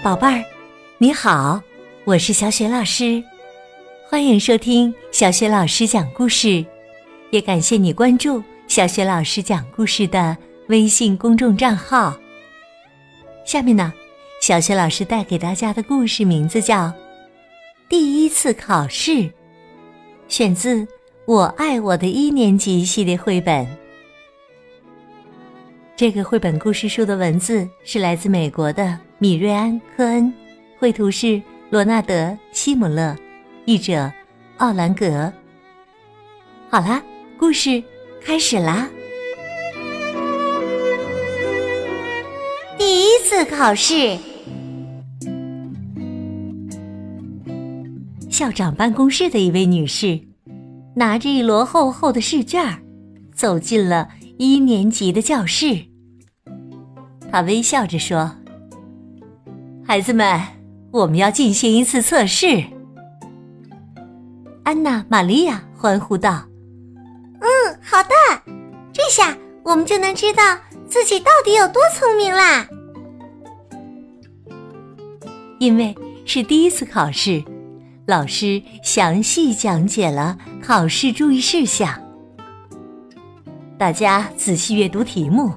宝贝儿，你好，我是小雪老师，欢迎收听小雪老师讲故事，也感谢你关注小雪老师讲故事的微信公众账号。下面呢，小雪老师带给大家的故事名字叫《第一次考试》，选自《我爱我的一年级》系列绘本。这个绘本故事书的文字是来自美国的米瑞安·科恩，绘图是罗纳德·西姆勒，译者奥兰格。好啦，故事开始啦！第一次考试，校长办公室的一位女士拿着一摞厚厚的试卷，走进了一年级的教室。她微笑着说：“孩子们，我们要进行一次测试。”安娜·玛利亚欢呼道：“嗯，好的，这下我们就能知道自己到底有多聪明啦！”因为是第一次考试，老师详细讲解了考试注意事项，大家仔细阅读题目。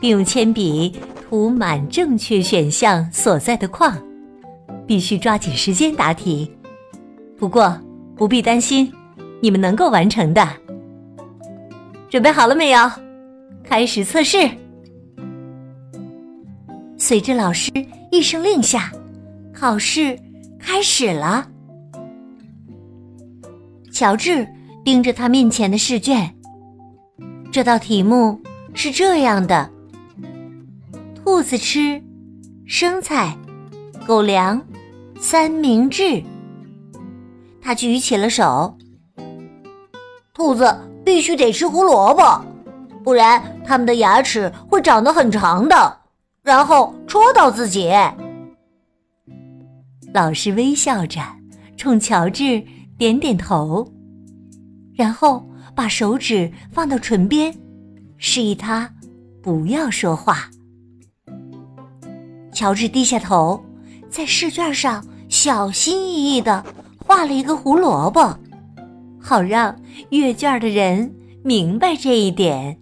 并用铅笔涂满正确选项所在的框，必须抓紧时间答题。不过不必担心，你们能够完成的。准备好了没有？开始测试。随着老师一声令下，考试开始了。乔治盯着他面前的试卷，这道题目是这样的。兔子吃生菜、狗粮、三明治。他举起了手。兔子必须得吃胡萝卜，不然它们的牙齿会长得很长的，然后戳到自己。老师微笑着冲乔治点点头，然后把手指放到唇边，示意他不要说话。乔治低下头，在试卷上小心翼翼的画了一个胡萝卜，好让阅卷的人明白这一点。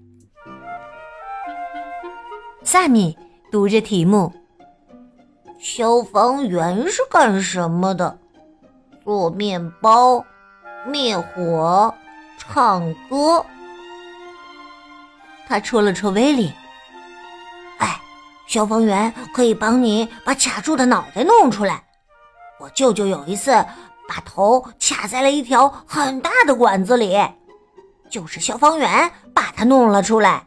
萨米读着题目：“消防员是干什么的？做面包、灭火、唱歌。”他戳了戳威利。消防员可以帮你把卡住的脑袋弄出来。我舅舅有一次把头卡在了一条很大的管子里，就是消防员把它弄了出来。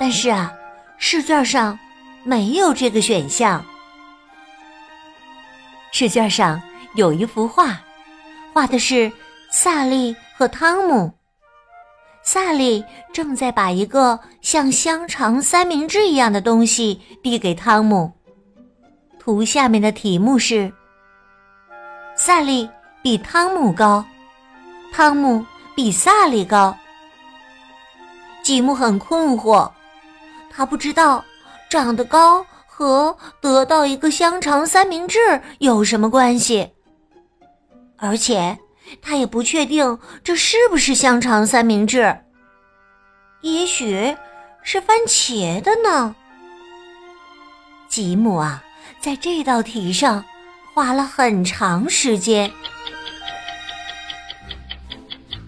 但是啊，试卷上没有这个选项。试卷上有一幅画，画的是萨利和汤姆。萨利正在把一个像香肠三明治一样的东西递给汤姆。图下面的题目是：萨利比汤姆高，汤姆比萨利高。吉姆很困惑，他不知道长得高和得到一个香肠三明治有什么关系，而且。他也不确定这是不是香肠三明治，也许是番茄的呢。吉姆啊，在这道题上花了很长时间。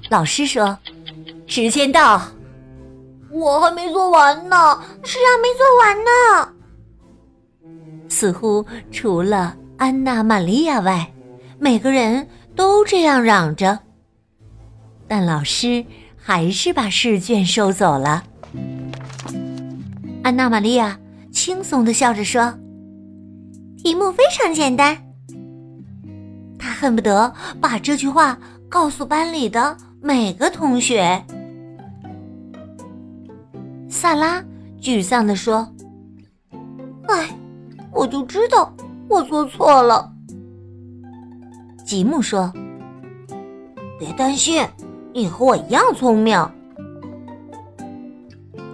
老师说：“时间到。”我还没做完呢，是啊，没做完呢。似乎除了安娜·玛利亚外，每个人。都这样嚷着，但老师还是把试卷收走了。安娜·玛利亚轻松的笑着说：“题目非常简单。”她恨不得把这句话告诉班里的每个同学。萨拉沮丧的说：“哎，我就知道我做错了。”吉姆说：“别担心，你和我一样聪明。”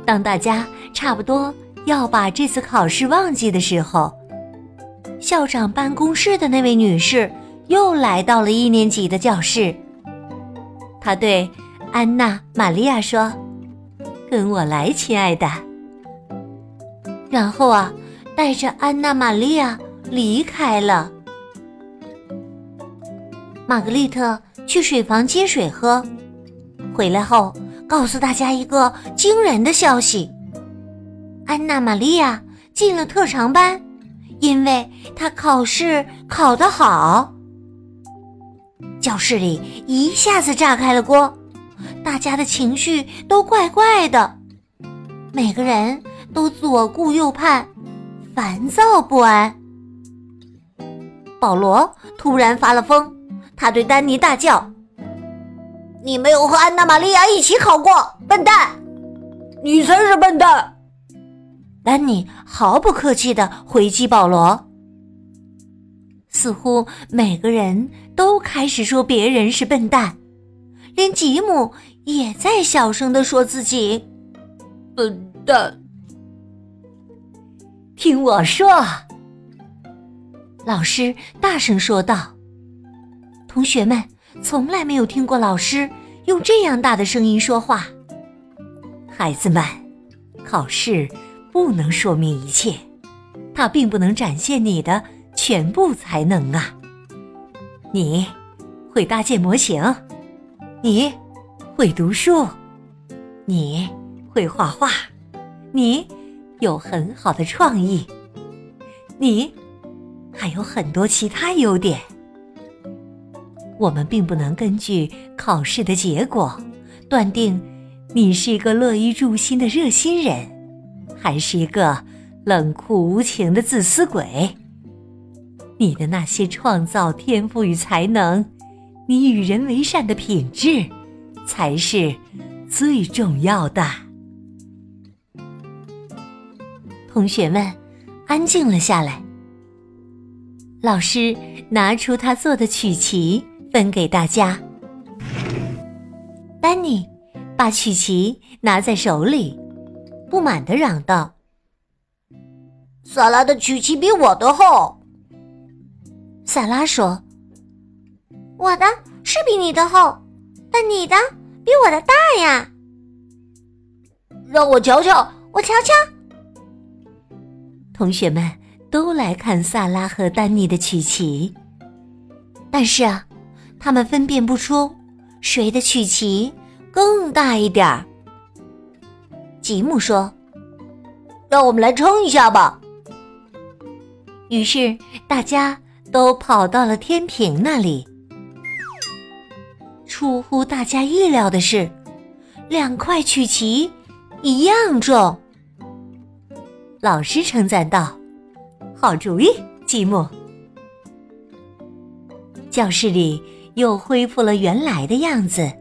当大家差不多要把这次考试忘记的时候，校长办公室的那位女士又来到了一年级的教室。她对安娜·玛利亚说：“跟我来，亲爱的。”然后啊，带着安娜·玛利亚离开了。玛格丽特去水房接水喝，回来后告诉大家一个惊人的消息。安娜·玛利亚进了特长班，因为她考试考得好。教室里一下子炸开了锅，大家的情绪都怪怪的，每个人都左顾右盼，烦躁不安。保罗突然发了疯，他对丹尼大叫：“你没有和安娜·玛利亚一起考过，笨蛋！你才是笨蛋！”丹尼毫不客气的回击保罗，似乎每个人都开始说别人是笨蛋，连吉姆也在小声的说自己笨蛋。听我说，老师大声说道：“同学们从来没有听过老师用这样大的声音说话。孩子们，考试。”不能说明一切，它并不能展现你的全部才能啊！你会搭建模型，你会读书，你会画画，你有很好的创意，你还有很多其他优点。我们并不能根据考试的结果断定你是一个乐于助心的热心人。还是一个冷酷无情的自私鬼。你的那些创造天赋与才能，你与人为善的品质，才是最重要的。同学们，安静了下来。老师拿出他做的曲奇，分给大家。丹尼把曲奇拿在手里。不满的嚷道：“萨拉的曲奇比我的厚。”萨拉说：“我的是比你的厚，但你的比我的大呀。”让我瞧瞧，我瞧瞧。同学们都来看萨拉和丹尼的曲奇，但是啊，他们分辨不出谁的曲奇更大一点儿。吉姆说：“让我们来称一下吧。”于是大家都跑到了天平那里。出乎大家意料的是，两块曲奇一样重。老师称赞道：“好主意，吉姆。”教室里又恢复了原来的样子，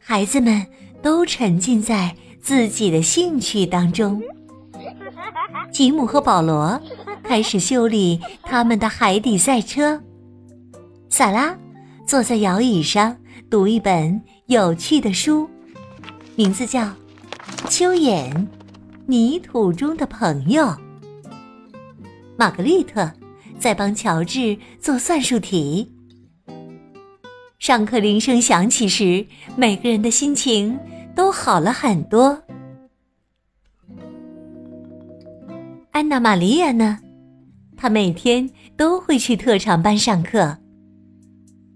孩子们都沉浸在。自己的兴趣当中，吉姆和保罗开始修理他们的海底赛车。萨拉坐在摇椅上读一本有趣的书，名字叫《蚯蚓：泥土中的朋友》。玛格丽特在帮乔治做算术题。上课铃声响起时，每个人的心情。都好了很多。安娜·玛利亚呢？她每天都会去特长班上课，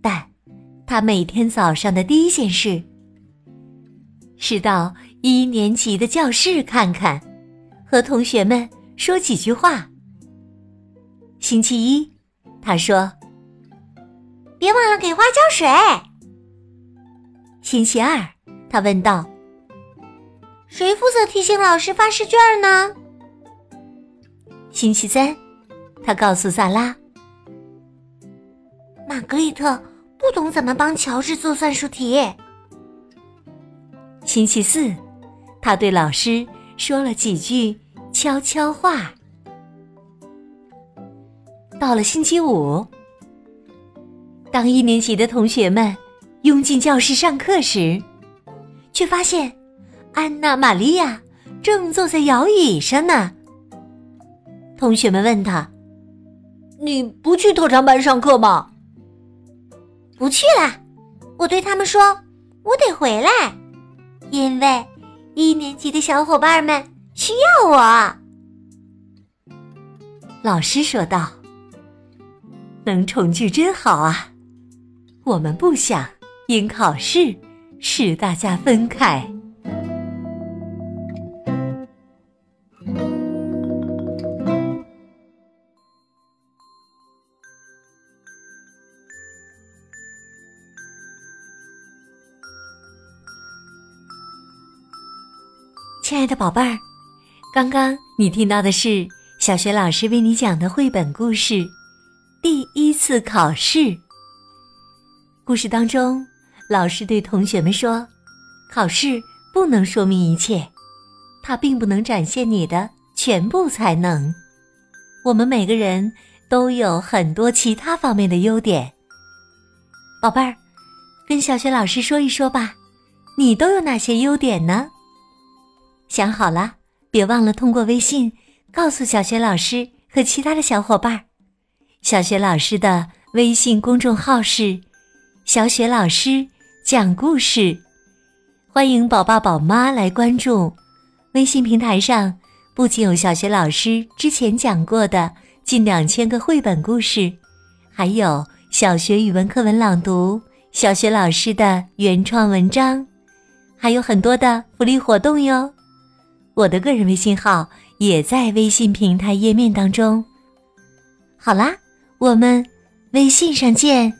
但她每天早上的第一件事是到一年级的教室看看，和同学们说几句话。星期一，她说：“别忘了给花浇水。”星期二。他问道：“谁负责提醒老师发试卷呢？”星期三，他告诉萨拉：“玛格丽特不懂怎么帮乔治做算术题。”星期四，他对老师说了几句悄悄话。到了星期五，当一年级的同学们拥进教室上课时，却发现，安娜·玛利亚正坐在摇椅上呢。同学们问他：“你不去特长班上课吗？”“不去啦！”我对他们说：“我得回来，因为一年级的小伙伴们需要我。”老师说道：“能重聚真好啊！我们不想因考试使大家分开。”亲爱的宝贝儿，刚刚你听到的是小学老师为你讲的绘本故事《第一次考试》。故事当中，老师对同学们说：“考试不能说明一切，它并不能展现你的全部才能。我们每个人都有很多其他方面的优点。”宝贝儿，跟小学老师说一说吧，你都有哪些优点呢？想好了，别忘了通过微信告诉小学老师和其他的小伙伴。小学老师的微信公众号是“小雪老师讲故事”，欢迎宝爸宝妈来关注。微信平台上不仅有小学老师之前讲过的近两千个绘本故事，还有小学语文课文朗读、小学老师的原创文章，还有很多的福利活动哟。我的个人微信号也在微信平台页面当中。好啦，我们微信上见。